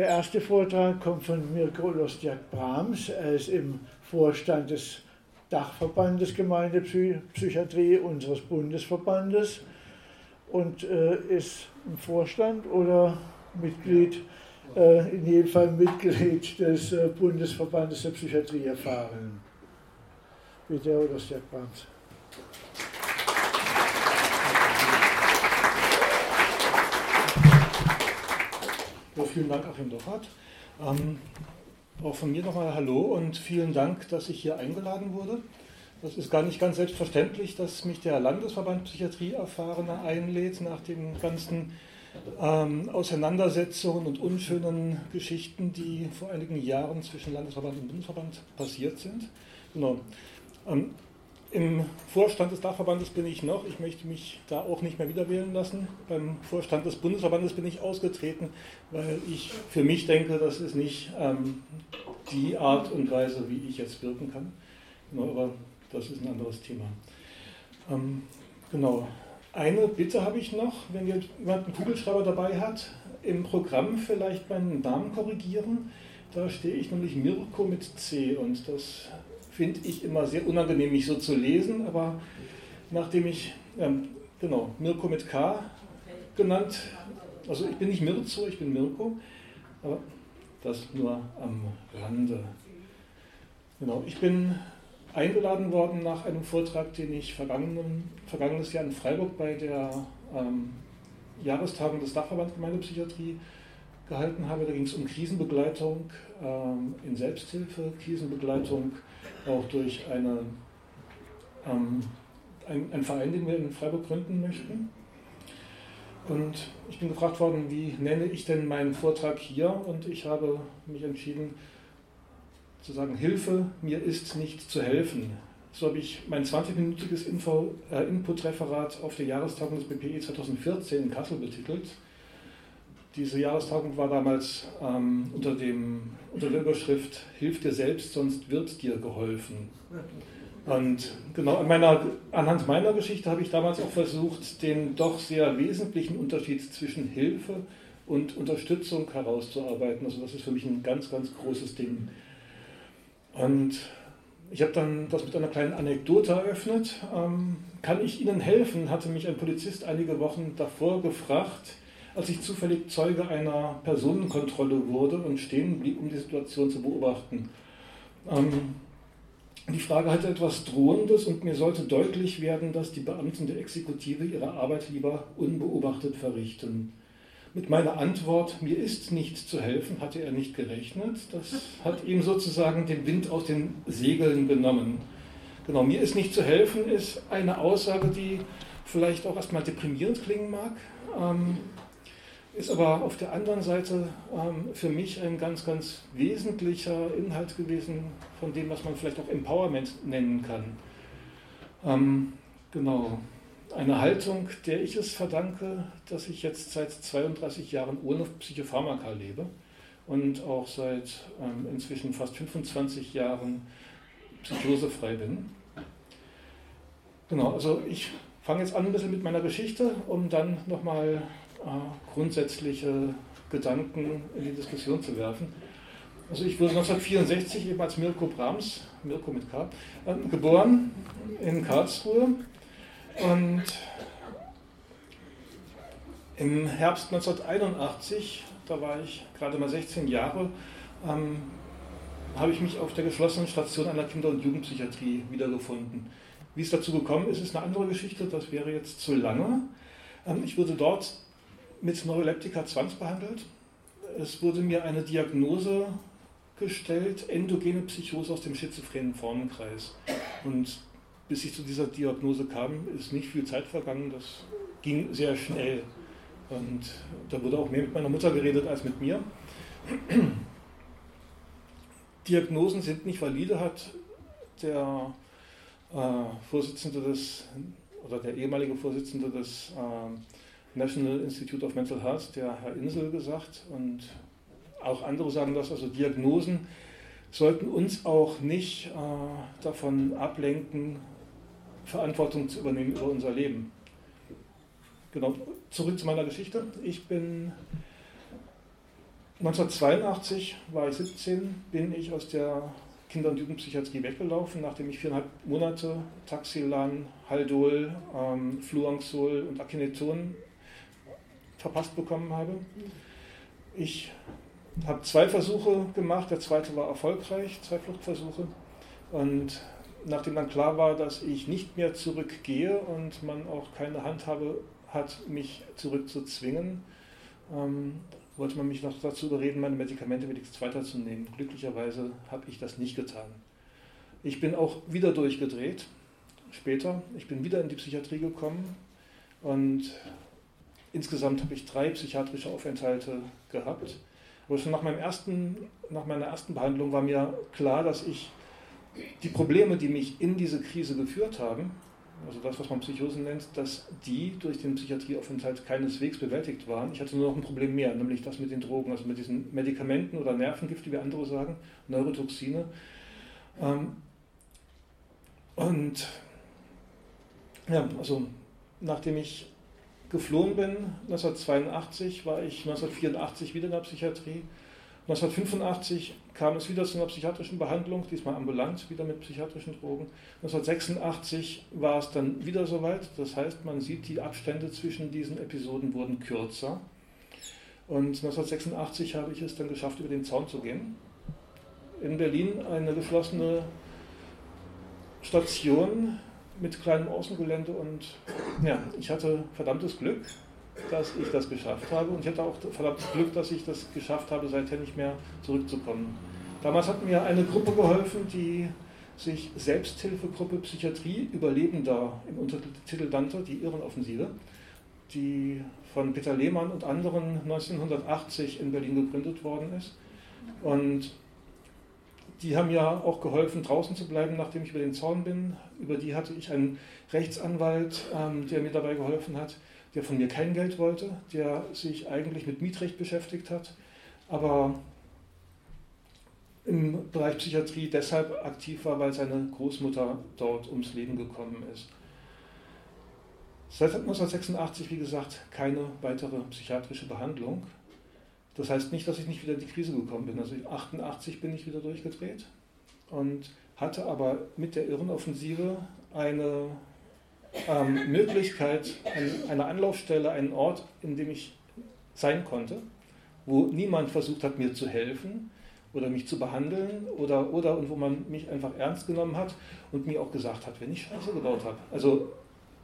Der erste Vortrag kommt von Mirko Lostjak Brahms. Er ist im Vorstand des Dachverbandes Gemeindepsychiatrie unseres Bundesverbandes und äh, ist im Vorstand oder Mitglied, äh, in jedem Fall Mitglied des äh, Bundesverbandes der Psychiatrie erfahren. Bitte, Lostjak Brahms. Ja, vielen Dank, Achim Doffert. Ähm, auch von mir nochmal Hallo und vielen Dank, dass ich hier eingeladen wurde. Das ist gar nicht ganz selbstverständlich, dass mich der Landesverband Psychiatrie Erfahrene einlädt nach den ganzen ähm, Auseinandersetzungen und unschönen Geschichten, die vor einigen Jahren zwischen Landesverband und Bundesverband passiert sind. Genau. Ähm, im Vorstand des Dachverbandes bin ich noch. Ich möchte mich da auch nicht mehr wieder wählen lassen. Beim Vorstand des Bundesverbandes bin ich ausgetreten, weil ich für mich denke, das ist nicht ähm, die Art und Weise, wie ich jetzt wirken kann. Genau, aber das ist ein anderes Thema. Ähm, genau. Eine Bitte habe ich noch, wenn jemand einen Kugelschreiber dabei hat, im Programm vielleicht meinen Namen korrigieren. Da stehe ich nämlich Mirko mit C und das finde ich immer sehr unangenehm, mich so zu lesen, aber nachdem ich, ähm, genau, Mirko mit K genannt, also ich bin nicht Mirzo, ich bin Mirko, aber das nur am Rande. Genau, ich bin eingeladen worden nach einem Vortrag, den ich vergangenes Jahr in Freiburg bei der ähm, Jahrestagung des Dachverbands Gemeindepsychiatrie gehalten habe. Da ging es um Krisenbegleitung ähm, in Selbsthilfe, Krisenbegleitung auch durch eine, ähm, ein, einen Verein, den wir in Freiburg gründen möchten. Und ich bin gefragt worden, wie nenne ich denn meinen Vortrag hier? Und ich habe mich entschieden zu sagen, Hilfe, mir ist nicht zu helfen. So habe ich mein 20-minütiges äh, Input-Referat auf der Jahrestagung des BPE 2014 in Kassel betitelt. Diese Jahrestagung war damals ähm, unter, dem, unter der Überschrift Hilf dir selbst, sonst wird dir geholfen. Und genau an meiner, anhand meiner Geschichte habe ich damals auch versucht, den doch sehr wesentlichen Unterschied zwischen Hilfe und Unterstützung herauszuarbeiten. Also das ist für mich ein ganz, ganz großes Ding. Und ich habe dann das mit einer kleinen Anekdote eröffnet. Ähm, kann ich Ihnen helfen? hatte mich ein Polizist einige Wochen davor gefragt als ich zufällig Zeuge einer Personenkontrolle wurde und stehen blieb, um die Situation zu beobachten. Ähm, die Frage hatte etwas Drohendes und mir sollte deutlich werden, dass die Beamten der Exekutive ihre Arbeit lieber unbeobachtet verrichten. Mit meiner Antwort, mir ist nicht zu helfen, hatte er nicht gerechnet. Das hat ihm sozusagen den Wind aus den Segeln genommen. Genau, mir ist nicht zu helfen ist eine Aussage, die vielleicht auch erstmal deprimierend klingen mag. Ähm, ist aber auf der anderen Seite ähm, für mich ein ganz, ganz wesentlicher Inhalt gewesen von dem, was man vielleicht auch Empowerment nennen kann. Ähm, genau. Eine Haltung, der ich es verdanke, dass ich jetzt seit 32 Jahren ohne Psychopharmaka lebe und auch seit ähm, inzwischen fast 25 Jahren psychosefrei bin. Genau, also ich fange jetzt an ein bisschen mit meiner Geschichte, um dann nochmal grundsätzliche Gedanken in die Diskussion zu werfen. Also ich wurde 1964 eben als Mirko Brahms, Mirko mit K, äh, geboren in Karlsruhe und im Herbst 1981, da war ich gerade mal 16 Jahre, ähm, habe ich mich auf der geschlossenen Station einer Kinder- und Jugendpsychiatrie wiedergefunden. Wie es dazu gekommen ist, ist eine andere Geschichte, das wäre jetzt zu lange. Ähm, ich wurde dort mit Neuroleptika zwangsbehandelt. Es wurde mir eine Diagnose gestellt, endogene Psychose aus dem schizophrenen Formenkreis. Und bis ich zu dieser Diagnose kam, ist nicht viel Zeit vergangen. Das ging sehr schnell. Und da wurde auch mehr mit meiner Mutter geredet als mit mir. Diagnosen sind nicht valide, hat der äh, Vorsitzende des, oder der ehemalige Vorsitzende des äh, National Institute of Mental Health, der Herr Insel, gesagt. Und auch andere sagen das, also Diagnosen sollten uns auch nicht äh, davon ablenken, Verantwortung zu übernehmen über unser Leben. Genau, zurück zu meiner Geschichte. Ich bin 1982 war ich 17, bin ich aus der Kinder- und Jugendpsychiatrie weggelaufen, nachdem ich viereinhalb Monate Taxilan, Haldol, ähm, Fluanxol und Akineton verpasst bekommen habe. Ich habe zwei Versuche gemacht, der zweite war erfolgreich, zwei Fluchtversuche. Und nachdem dann klar war, dass ich nicht mehr zurückgehe und man auch keine Handhabe hat, mich zurückzuzwingen, ähm, wollte man mich noch dazu überreden, meine Medikamente wenigstens weiterzunehmen. Glücklicherweise habe ich das nicht getan. Ich bin auch wieder durchgedreht, später. Ich bin wieder in die Psychiatrie gekommen und insgesamt habe ich drei psychiatrische Aufenthalte gehabt. Aber schon nach, meinem ersten, nach meiner ersten Behandlung war mir klar, dass ich die Probleme, die mich in diese Krise geführt haben, also das, was man Psychose nennt, dass die durch den Psychiatrieaufenthalt keineswegs bewältigt waren. Ich hatte nur noch ein Problem mehr, nämlich das mit den Drogen, also mit diesen Medikamenten oder Nervengift, wie andere sagen, Neurotoxine. Ähm, und ja, also nachdem ich geflohen bin, 1982, war ich 1984 wieder in der Psychiatrie. 1985 kam es wieder zu einer psychiatrischen Behandlung, diesmal ambulant, wieder mit psychiatrischen Drogen. 1986 war es dann wieder soweit, das heißt, man sieht, die Abstände zwischen diesen Episoden wurden kürzer. Und 1986 habe ich es dann geschafft, über den Zaun zu gehen. In Berlin eine geschlossene Station mit kleinem Außengelände und ja, ich hatte verdammtes Glück, dass ich das geschafft habe und ich hatte auch verdammtes Glück, dass ich das geschafft habe, seither nicht mehr zurückzukommen. Damals hat mir eine Gruppe geholfen, die sich Selbsthilfegruppe Psychiatrie Überlebender im Untertitel nannte, die Irrenoffensive, die von Peter Lehmann und anderen 1980 in Berlin gegründet worden ist. Und die haben ja auch geholfen, draußen zu bleiben, nachdem ich über den Zaun bin. Über die hatte ich einen Rechtsanwalt, ähm, der mir dabei geholfen hat, der von mir kein Geld wollte, der sich eigentlich mit Mietrecht beschäftigt hat, aber im Bereich Psychiatrie deshalb aktiv war, weil seine Großmutter dort ums Leben gekommen ist. Seit 1986, wie gesagt, keine weitere psychiatrische Behandlung. Das heißt nicht, dass ich nicht wieder in die Krise gekommen bin. Also 1988 bin ich wieder durchgedreht und hatte aber mit der Irrenoffensive eine ähm, Möglichkeit, ein, eine Anlaufstelle, einen Ort, in dem ich sein konnte, wo niemand versucht hat, mir zu helfen, oder mich zu behandeln oder, oder und wo man mich einfach ernst genommen hat und mir auch gesagt hat, wenn ich Scheiße gebaut habe. Also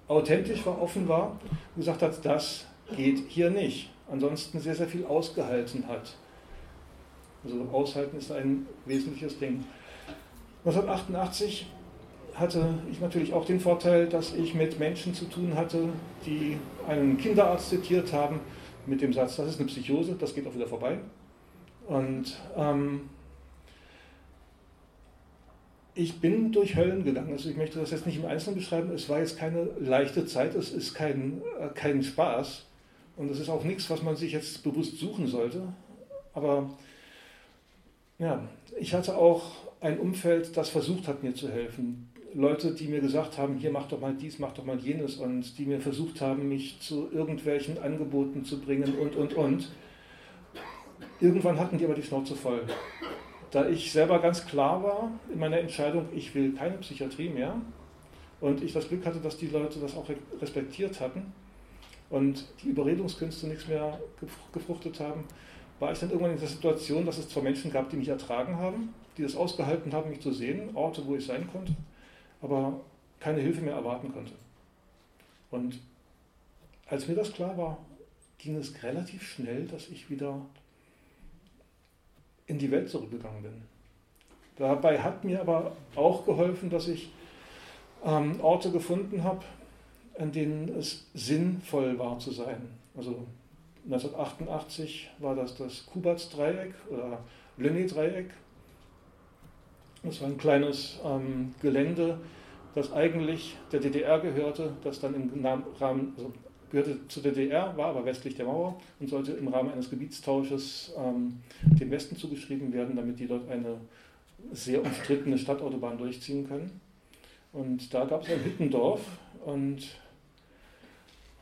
authentisch war, offen war und gesagt hat, das geht hier nicht. Ansonsten sehr, sehr viel ausgehalten hat. Also aushalten ist ein wesentliches Ding. 1988 hatte ich natürlich auch den Vorteil, dass ich mit Menschen zu tun hatte, die einen Kinderarzt zitiert haben mit dem Satz, das ist eine Psychose, das geht auch wieder vorbei. Und ähm, ich bin durch Höllen gegangen. Also ich möchte das jetzt nicht im Einzelnen beschreiben. Es war jetzt keine leichte Zeit, es ist kein, äh, kein Spaß. Und es ist auch nichts, was man sich jetzt bewusst suchen sollte. Aber ja, ich hatte auch ein Umfeld, das versucht hat, mir zu helfen. Leute, die mir gesagt haben, hier mach doch mal dies, mach doch mal jenes und die mir versucht haben, mich zu irgendwelchen Angeboten zu bringen und, und, und. Irgendwann hatten die aber die Schnauze voll. Da ich selber ganz klar war in meiner Entscheidung, ich will keine Psychiatrie mehr und ich das Glück hatte, dass die Leute das auch respektiert hatten und die Überredungskünste nichts mehr gefruchtet haben, war ich dann irgendwann in der Situation, dass es zwei Menschen gab, die mich ertragen haben, die das ausgehalten haben, mich zu sehen, Orte, wo ich sein konnte, aber keine Hilfe mehr erwarten konnte. Und als mir das klar war, ging es relativ schnell, dass ich wieder in die Welt zurückgegangen bin. Dabei hat mir aber auch geholfen, dass ich ähm, Orte gefunden habe, an denen es sinnvoll war zu sein. Also 1988 war das das Kubatz-Dreieck oder Lenny-Dreieck. Das war ein kleines ähm, Gelände, das eigentlich der DDR gehörte, das dann im Rahmen, also gehörte zur DDR, war aber westlich der Mauer und sollte im Rahmen eines Gebietstausches ähm, dem Westen zugeschrieben werden, damit die dort eine sehr umstrittene Stadtautobahn durchziehen können. Und da gab es ein Hüttendorf und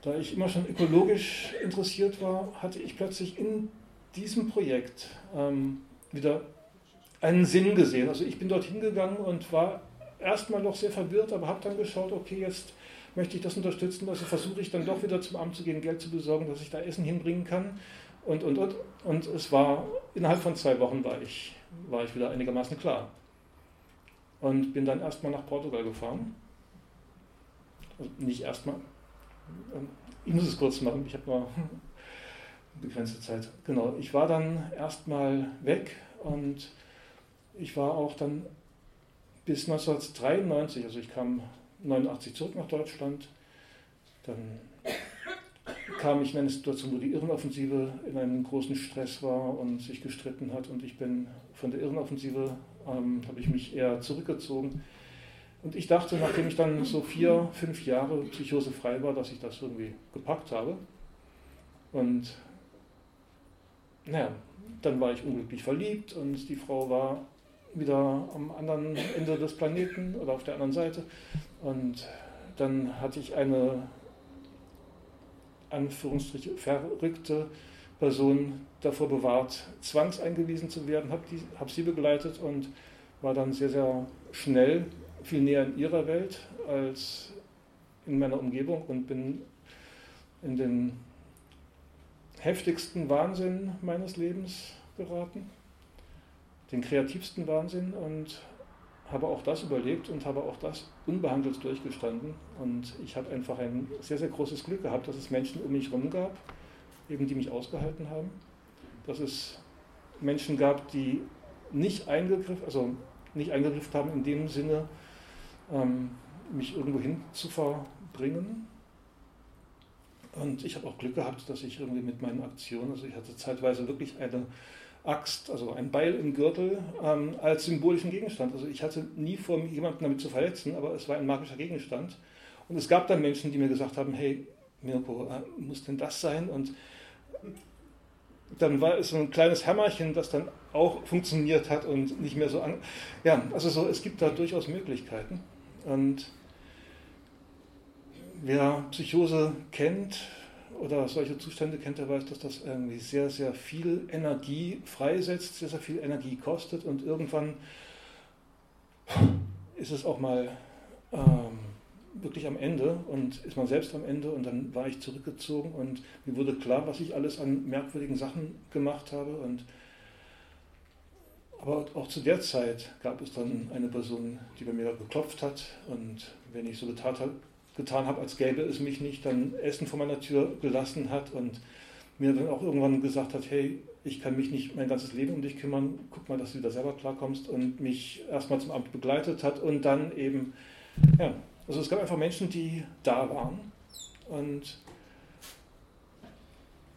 da ich immer schon ökologisch interessiert war, hatte ich plötzlich in diesem Projekt ähm, wieder einen Sinn gesehen. Also ich bin dort hingegangen und war erstmal noch sehr verwirrt, aber habe dann geschaut, okay, jetzt möchte ich das unterstützen, also versuche ich dann doch wieder zum Amt zu gehen, Geld zu besorgen, dass ich da Essen hinbringen kann. Und, und, und. Und es war, innerhalb von zwei Wochen war ich, war ich wieder einigermaßen klar. Und bin dann erstmal nach Portugal gefahren. Also nicht erstmal, ich muss es kurz machen, ich habe nur begrenzte Zeit. Genau, ich war dann erstmal weg und ich war auch dann bis 1993, also ich kam 89 zurück nach Deutschland, dann kam ich in eine Situation, wo die Irrenoffensive in einem großen Stress war und sich gestritten hat und ich bin von der Irrenoffensive, ähm, habe ich mich eher zurückgezogen. Und ich dachte, nachdem ich dann so vier, fünf Jahre psychosefrei war, dass ich das irgendwie gepackt habe. Und naja, dann war ich unglücklich verliebt und die Frau war wieder am anderen Ende des Planeten oder auf der anderen Seite. Und dann hatte ich eine Anführungsstriche verrückte Person davor bewahrt, zwangseingewiesen zu werden, habe hab sie begleitet und war dann sehr, sehr schnell viel näher in ihrer Welt als in meiner Umgebung und bin in den heftigsten Wahnsinn meines Lebens geraten, den kreativsten Wahnsinn und habe auch das überlebt und habe auch das unbehandelt durchgestanden. Und ich habe einfach ein sehr, sehr großes Glück gehabt, dass es Menschen um mich herum gab, eben die mich ausgehalten haben. Dass es Menschen gab, die nicht eingegriffen, also nicht eingegriffen haben in dem Sinne, ähm, mich irgendwo hin zu verbringen. Und ich habe auch Glück gehabt, dass ich irgendwie mit meinen Aktionen, also ich hatte zeitweise wirklich eine Axt, also ein Beil im Gürtel, ähm, als symbolischen Gegenstand. Also ich hatte nie vor, jemanden damit zu verletzen, aber es war ein magischer Gegenstand. Und es gab dann Menschen, die mir gesagt haben, hey, Mirko, äh, muss denn das sein? Und dann war es so ein kleines Hämmerchen, das dann auch funktioniert hat und nicht mehr so an. Ja, also so, es gibt da durchaus Möglichkeiten. Und wer Psychose kennt, oder solche Zustände kennt, der weiß, dass das irgendwie sehr, sehr viel Energie freisetzt, sehr, sehr viel Energie kostet. Und irgendwann ist es auch mal ähm, wirklich am Ende und ist man selbst am Ende und dann war ich zurückgezogen und mir wurde klar, was ich alles an merkwürdigen Sachen gemacht habe. Und aber auch zu der Zeit gab es dann eine Person, die bei mir geklopft hat. Und wenn ich so getan habe, getan habe, als gäbe es mich nicht, dann Essen vor meiner Tür gelassen hat und mir dann auch irgendwann gesagt hat, hey, ich kann mich nicht mein ganzes Leben um dich kümmern, guck mal, dass du wieder selber klarkommst und mich erstmal zum Amt begleitet hat und dann eben, ja, also es gab einfach Menschen, die da waren. Und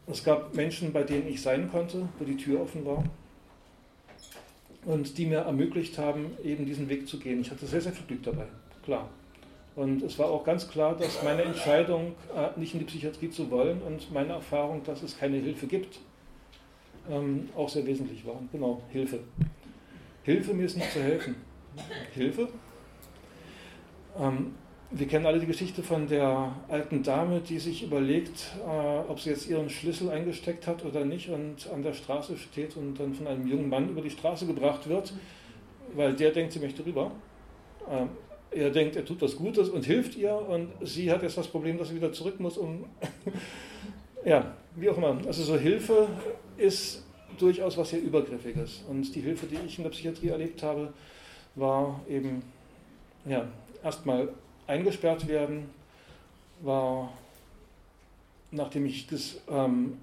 es gab Menschen, bei denen ich sein konnte, wo die Tür offen war und die mir ermöglicht haben, eben diesen Weg zu gehen. Ich hatte sehr, sehr viel Glück dabei, klar. Und es war auch ganz klar, dass meine Entscheidung, äh, nicht in die Psychiatrie zu wollen und meine Erfahrung, dass es keine Hilfe gibt, ähm, auch sehr wesentlich war. Genau, Hilfe. Hilfe, mir ist nicht zu helfen. Hilfe? Wir kennen alle die Geschichte von der alten Dame, die sich überlegt, äh, ob sie jetzt ihren Schlüssel eingesteckt hat oder nicht und an der Straße steht und dann von einem jungen Mann über die Straße gebracht wird, weil der denkt, sie möchte rüber. Ähm, er denkt, er tut was Gutes und hilft ihr und sie hat jetzt das Problem, dass sie wieder zurück muss, um, ja, wie auch immer. Also so Hilfe ist durchaus was sehr Übergriffiges und die Hilfe, die ich in der Psychiatrie erlebt habe, war eben, ja, erstmal eingesperrt werden, war, nachdem ich das ähm,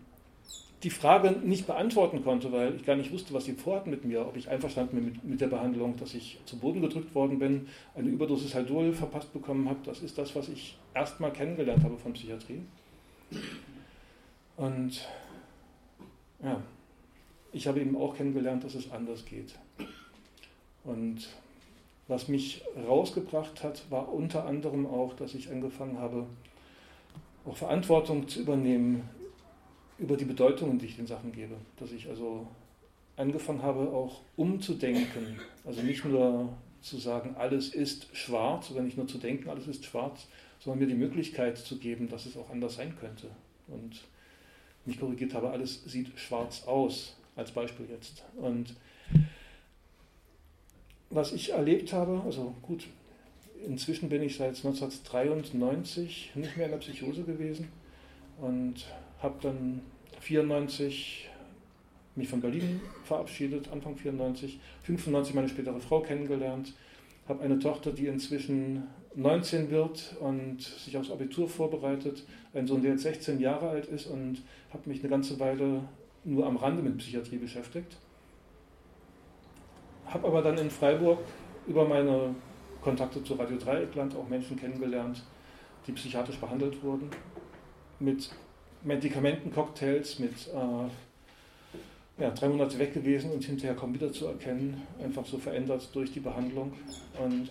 die Frage nicht beantworten konnte, weil ich gar nicht wusste, was sie vorhatten mit mir, ob ich einverstanden bin mit, mit der Behandlung, dass ich zu Boden gedrückt worden bin, eine Überdosis Haldol verpasst bekommen habe. Das ist das, was ich erstmal kennengelernt habe von Psychiatrie. Und ja, ich habe eben auch kennengelernt, dass es anders geht. Und was mich rausgebracht hat, war unter anderem auch, dass ich angefangen habe, auch Verantwortung zu übernehmen über die Bedeutungen, die ich den Sachen gebe. Dass ich also angefangen habe, auch umzudenken. Also nicht nur zu sagen, alles ist schwarz, oder nicht nur zu denken, alles ist schwarz, sondern mir die Möglichkeit zu geben, dass es auch anders sein könnte. Und mich korrigiert habe, alles sieht schwarz aus, als Beispiel jetzt. Und was ich erlebt habe, also gut, inzwischen bin ich seit 1993 nicht mehr in der Psychose gewesen und habe dann 94 mich von Berlin verabschiedet, Anfang 94, 95 meine spätere Frau kennengelernt, habe eine Tochter, die inzwischen 19 wird und sich aufs Abitur vorbereitet, einen Sohn, der jetzt 16 Jahre alt ist und habe mich eine ganze Weile nur am Rande mit Psychiatrie beschäftigt. Habe aber dann in Freiburg über meine Kontakte zu Radio Dreieckland auch Menschen kennengelernt, die psychiatrisch behandelt wurden, mit Medikamentencocktails, mit äh, ja, drei Monate weg gewesen und hinterher kaum wieder zu erkennen, einfach so verändert durch die Behandlung. Und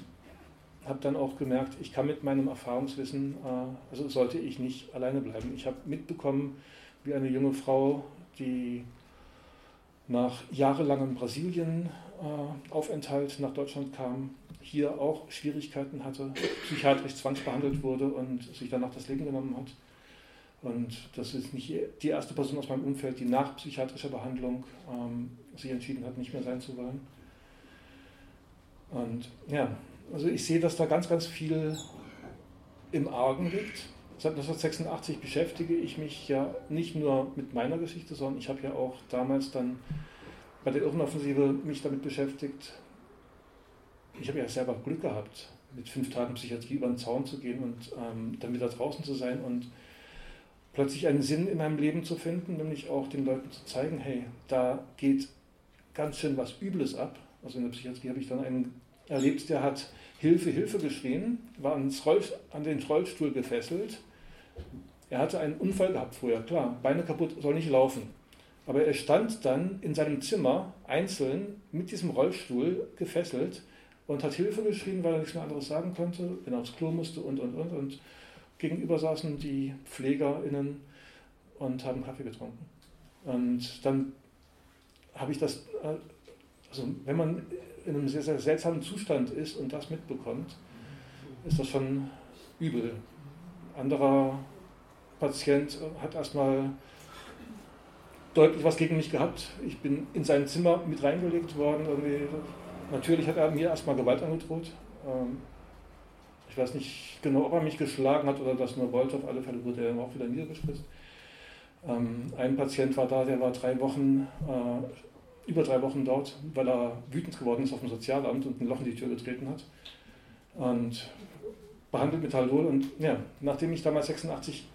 habe dann auch gemerkt, ich kann mit meinem Erfahrungswissen, äh, also sollte ich nicht alleine bleiben. Ich habe mitbekommen, wie eine junge Frau, die nach jahrelangem Brasilien-Aufenthalt äh, nach Deutschland kam, hier auch Schwierigkeiten hatte, psychiatrisch zwangsbehandelt wurde und sich danach das Leben genommen hat. Und das ist nicht die erste Person aus meinem Umfeld, die nach psychiatrischer Behandlung ähm, sich entschieden hat, nicht mehr sein zu wollen. Und ja, also ich sehe, dass da ganz, ganz viel im Argen liegt. Seit 1986 beschäftige ich mich ja nicht nur mit meiner Geschichte, sondern ich habe ja auch damals dann bei der Irrenoffensive mich damit beschäftigt. Ich habe ja selber Glück gehabt, mit fünf Tagen Psychiatrie über den Zaun zu gehen und ähm, dann wieder draußen zu sein und plötzlich einen Sinn in meinem Leben zu finden, nämlich auch den Leuten zu zeigen, hey, da geht ganz schön was Übles ab. Also in der Psychiatrie habe ich dann einen erlebt, der hat Hilfe, Hilfe geschrien, war an den Rollstuhl gefesselt. Er hatte einen Unfall gehabt vorher, klar, Beine kaputt, soll nicht laufen. Aber er stand dann in seinem Zimmer einzeln mit diesem Rollstuhl gefesselt und hat Hilfe geschrien, weil er nichts mehr anderes sagen konnte, wenn er aufs Klo musste und, und, und. Und gegenüber saßen die PflegerInnen und haben Kaffee getrunken. Und dann habe ich das, äh, also wenn man in einem sehr, sehr seltsamen Zustand ist und das mitbekommt, ist das schon übel. Anderer Patient hat erstmal deutlich was gegen mich gehabt. Ich bin in sein Zimmer mit reingelegt worden. Irgendwie. Natürlich hat er mir erstmal Gewalt angedroht. Ähm, ich weiß nicht genau, ob er mich geschlagen hat oder das nur wollte. Auf alle Fälle wurde er auch wieder niedergespritzt. Ähm, ein Patient war da, der war drei Wochen äh, über drei Wochen dort, weil er wütend geworden ist auf dem Sozialamt und ein Loch in die Tür getreten hat. Und behandelt mit Haldol. Und ja, nachdem ich damals 86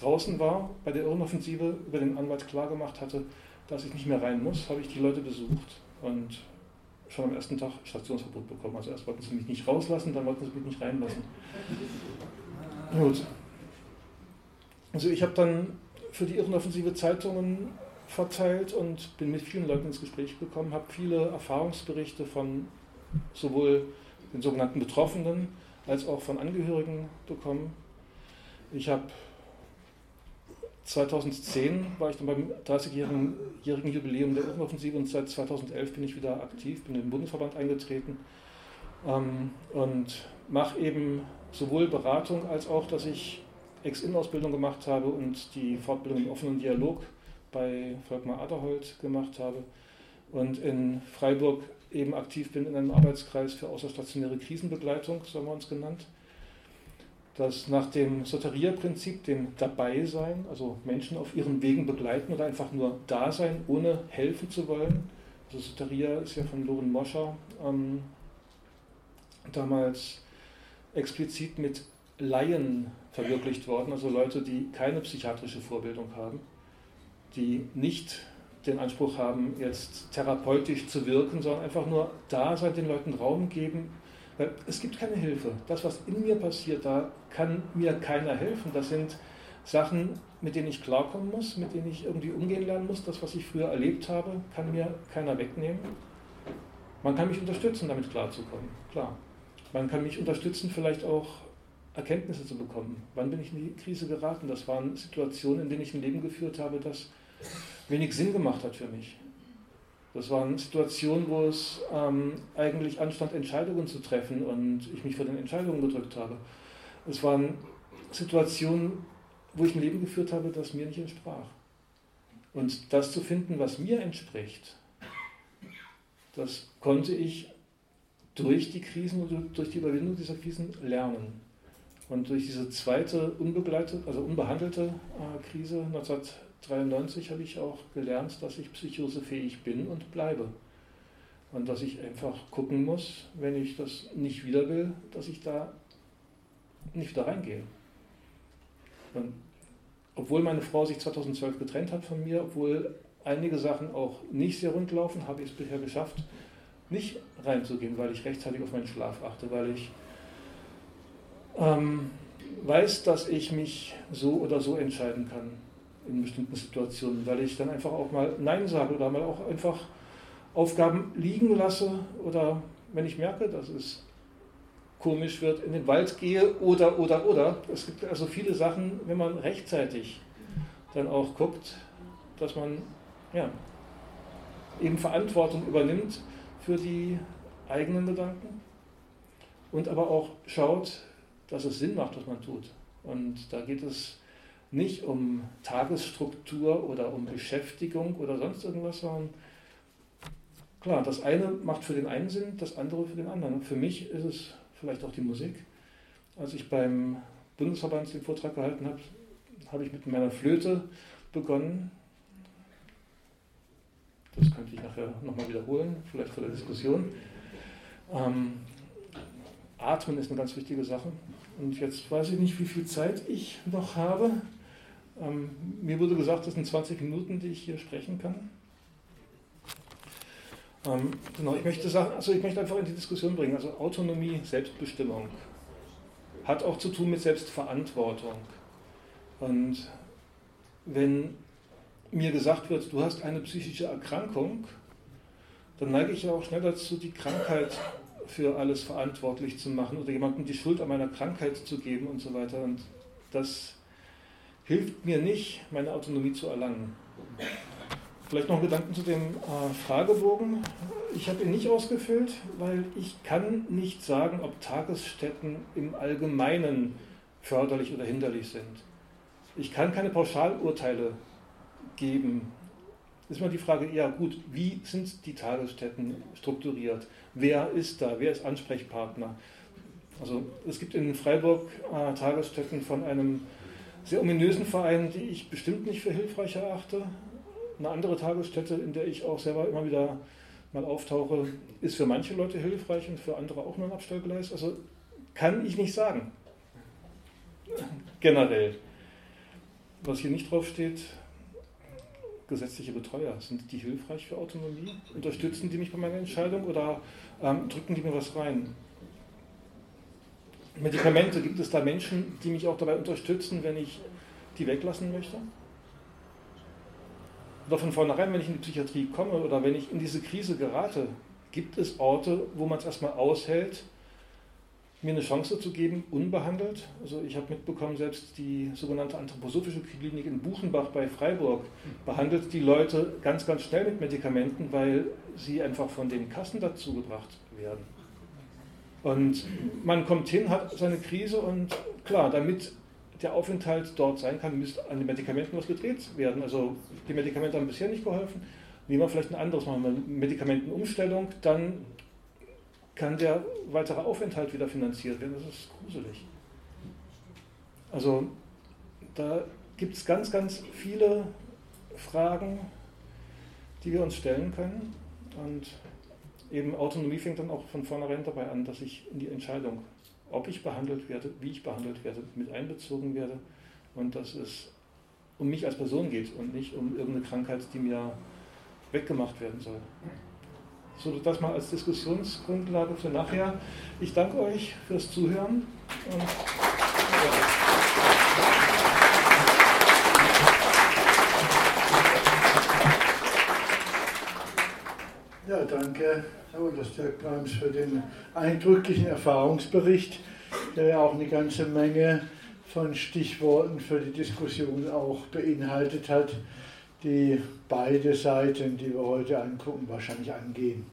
draußen war, bei der Irrenoffensive über den Anwalt klargemacht hatte, dass ich nicht mehr rein muss, habe ich die Leute besucht und schon am ersten Tag Stationsverbot bekommen. Also erst wollten sie mich nicht rauslassen, dann wollten sie mich nicht reinlassen. Gut. Also ich habe dann für die Irrenoffensive Zeitungen verteilt und bin mit vielen Leuten ins Gespräch gekommen, habe viele Erfahrungsberichte von sowohl den sogenannten Betroffenen als auch von Angehörigen bekommen. Ich habe 2010 war ich dann beim 30-jährigen Jubiläum der Irrenoffensive und seit 2011 bin ich wieder aktiv, bin in den Bundesverband eingetreten ähm, und mache eben sowohl Beratung als auch, dass ich Ex-In-Ausbildung gemacht habe und die Fortbildung im offenen Dialog bei Volkmar Aderholt gemacht habe und in Freiburg eben aktiv bin in einem Arbeitskreis für außerstationäre Krisenbegleitung, so haben wir uns genannt. Das nach dem Soteria-Prinzip, dem Dabeisein, also Menschen auf ihren Wegen begleiten oder einfach nur da sein, ohne helfen zu wollen. Also Soteria ist ja von Loren Moscher ähm, damals explizit mit Laien verwirklicht worden, also Leute, die keine psychiatrische Vorbildung haben die nicht den Anspruch haben, jetzt therapeutisch zu wirken, sondern einfach nur da sein, den Leuten Raum geben. Weil es gibt keine Hilfe. Das, was in mir passiert, da kann mir keiner helfen. Das sind Sachen, mit denen ich klarkommen muss, mit denen ich irgendwie umgehen lernen muss. Das, was ich früher erlebt habe, kann mir keiner wegnehmen. Man kann mich unterstützen, damit klarzukommen, klar. Man kann mich unterstützen, vielleicht auch Erkenntnisse zu bekommen. Wann bin ich in die Krise geraten? Das waren Situationen, in denen ich ein Leben geführt habe, das wenig Sinn gemacht hat für mich. Das waren Situationen, wo es ähm, eigentlich anstand, Entscheidungen zu treffen und ich mich vor den Entscheidungen gedrückt habe. Es waren Situationen, wo ich ein Leben geführt habe, das mir nicht entsprach. Und das zu finden, was mir entspricht, das konnte ich durch die Krisen und durch die Überwindung dieser Krisen lernen. Und durch diese zweite unbegleitete, also unbehandelte äh, Krise 1993 habe ich auch gelernt, dass ich psychosefähig bin und bleibe. Und dass ich einfach gucken muss, wenn ich das nicht wieder will, dass ich da nicht wieder reingehe. Und obwohl meine Frau sich 2012 getrennt hat von mir, obwohl einige Sachen auch nicht sehr rund laufen, habe ich es bisher geschafft, nicht reinzugehen, weil ich rechtzeitig auf meinen Schlaf achte, weil ich ähm, weiß, dass ich mich so oder so entscheiden kann in bestimmten Situationen, weil ich dann einfach auch mal Nein sage oder mal auch einfach Aufgaben liegen lasse oder wenn ich merke, dass es komisch wird, in den Wald gehe oder, oder, oder. Es gibt also viele Sachen, wenn man rechtzeitig dann auch guckt, dass man ja, eben Verantwortung übernimmt für die eigenen Gedanken und aber auch schaut, dass es Sinn macht, was man tut. Und da geht es nicht um Tagesstruktur oder um Beschäftigung oder sonst irgendwas, sondern klar, das eine macht für den einen Sinn, das andere für den anderen. Für mich ist es vielleicht auch die Musik. Als ich beim Bundesverband den Vortrag gehalten habe, habe ich mit meiner Flöte begonnen. Das könnte ich nachher nochmal wiederholen, vielleicht vor der Diskussion. Ähm, Atmen ist eine ganz wichtige Sache. Und jetzt weiß ich nicht, wie viel Zeit ich noch habe. Ähm, mir wurde gesagt, das sind 20 Minuten, die ich hier sprechen kann. Ähm, genau, ich möchte sagen, also ich möchte einfach in die Diskussion bringen, also Autonomie, Selbstbestimmung hat auch zu tun mit Selbstverantwortung. Und wenn mir gesagt wird, du hast eine psychische Erkrankung, dann neige ich ja auch schnell dazu, die Krankheit für alles verantwortlich zu machen oder jemandem die Schuld an meiner Krankheit zu geben und so weiter. Und das hilft mir nicht, meine Autonomie zu erlangen. Vielleicht noch Gedanken zu dem äh, Fragebogen. Ich habe ihn nicht ausgefüllt, weil ich kann nicht sagen, ob Tagesstätten im Allgemeinen förderlich oder hinderlich sind. Ich kann keine Pauschalurteile geben. Ist mal die Frage, ja gut, wie sind die Tagesstätten strukturiert? Wer ist da? Wer ist Ansprechpartner? Also es gibt in Freiburg äh, Tagesstätten von einem sehr ominösen Verein, die ich bestimmt nicht für hilfreich erachte eine andere Tagesstätte, in der ich auch selber immer wieder mal auftauche, ist für manche Leute hilfreich und für andere auch nur ein Abstellgleis. Also kann ich nicht sagen. Generell. Was hier nicht drauf steht, gesetzliche Betreuer, sind die hilfreich für Autonomie? Unterstützen die mich bei meiner Entscheidung oder ähm, drücken die mir was rein? Medikamente, gibt es da Menschen, die mich auch dabei unterstützen, wenn ich die weglassen möchte? oder von vornherein, wenn ich in die Psychiatrie komme oder wenn ich in diese Krise gerate, gibt es Orte, wo man es erstmal aushält, mir eine Chance zu geben, unbehandelt. Also ich habe mitbekommen, selbst die sogenannte anthroposophische Klinik in Buchenbach bei Freiburg behandelt die Leute ganz, ganz schnell mit Medikamenten, weil sie einfach von den Kassen dazu gebracht werden. Und man kommt hin, hat seine Krise und klar, damit der Aufenthalt dort sein kann, müsste an den Medikamenten was gedreht werden. Also die Medikamente haben bisher nicht geholfen. Nehmen wir vielleicht ein anderes machen, wir Medikamentenumstellung, dann kann der weitere Aufenthalt wieder finanziert werden. Das ist gruselig. Also da gibt es ganz, ganz viele Fragen, die wir uns stellen können. Und eben Autonomie fängt dann auch von vornherein dabei an, dass ich in die Entscheidung ob ich behandelt werde, wie ich behandelt werde, mit einbezogen werde und dass es um mich als Person geht und nicht um irgendeine Krankheit, die mir weggemacht werden soll. So, das mal als Diskussionsgrundlage für nachher. Ich danke euch fürs Zuhören. Und, ja. ja, danke das Dirk Brahms für den eindrücklichen Erfahrungsbericht, der ja auch eine ganze Menge von Stichworten für die Diskussion auch beinhaltet hat, die beide Seiten, die wir heute angucken, wahrscheinlich angehen.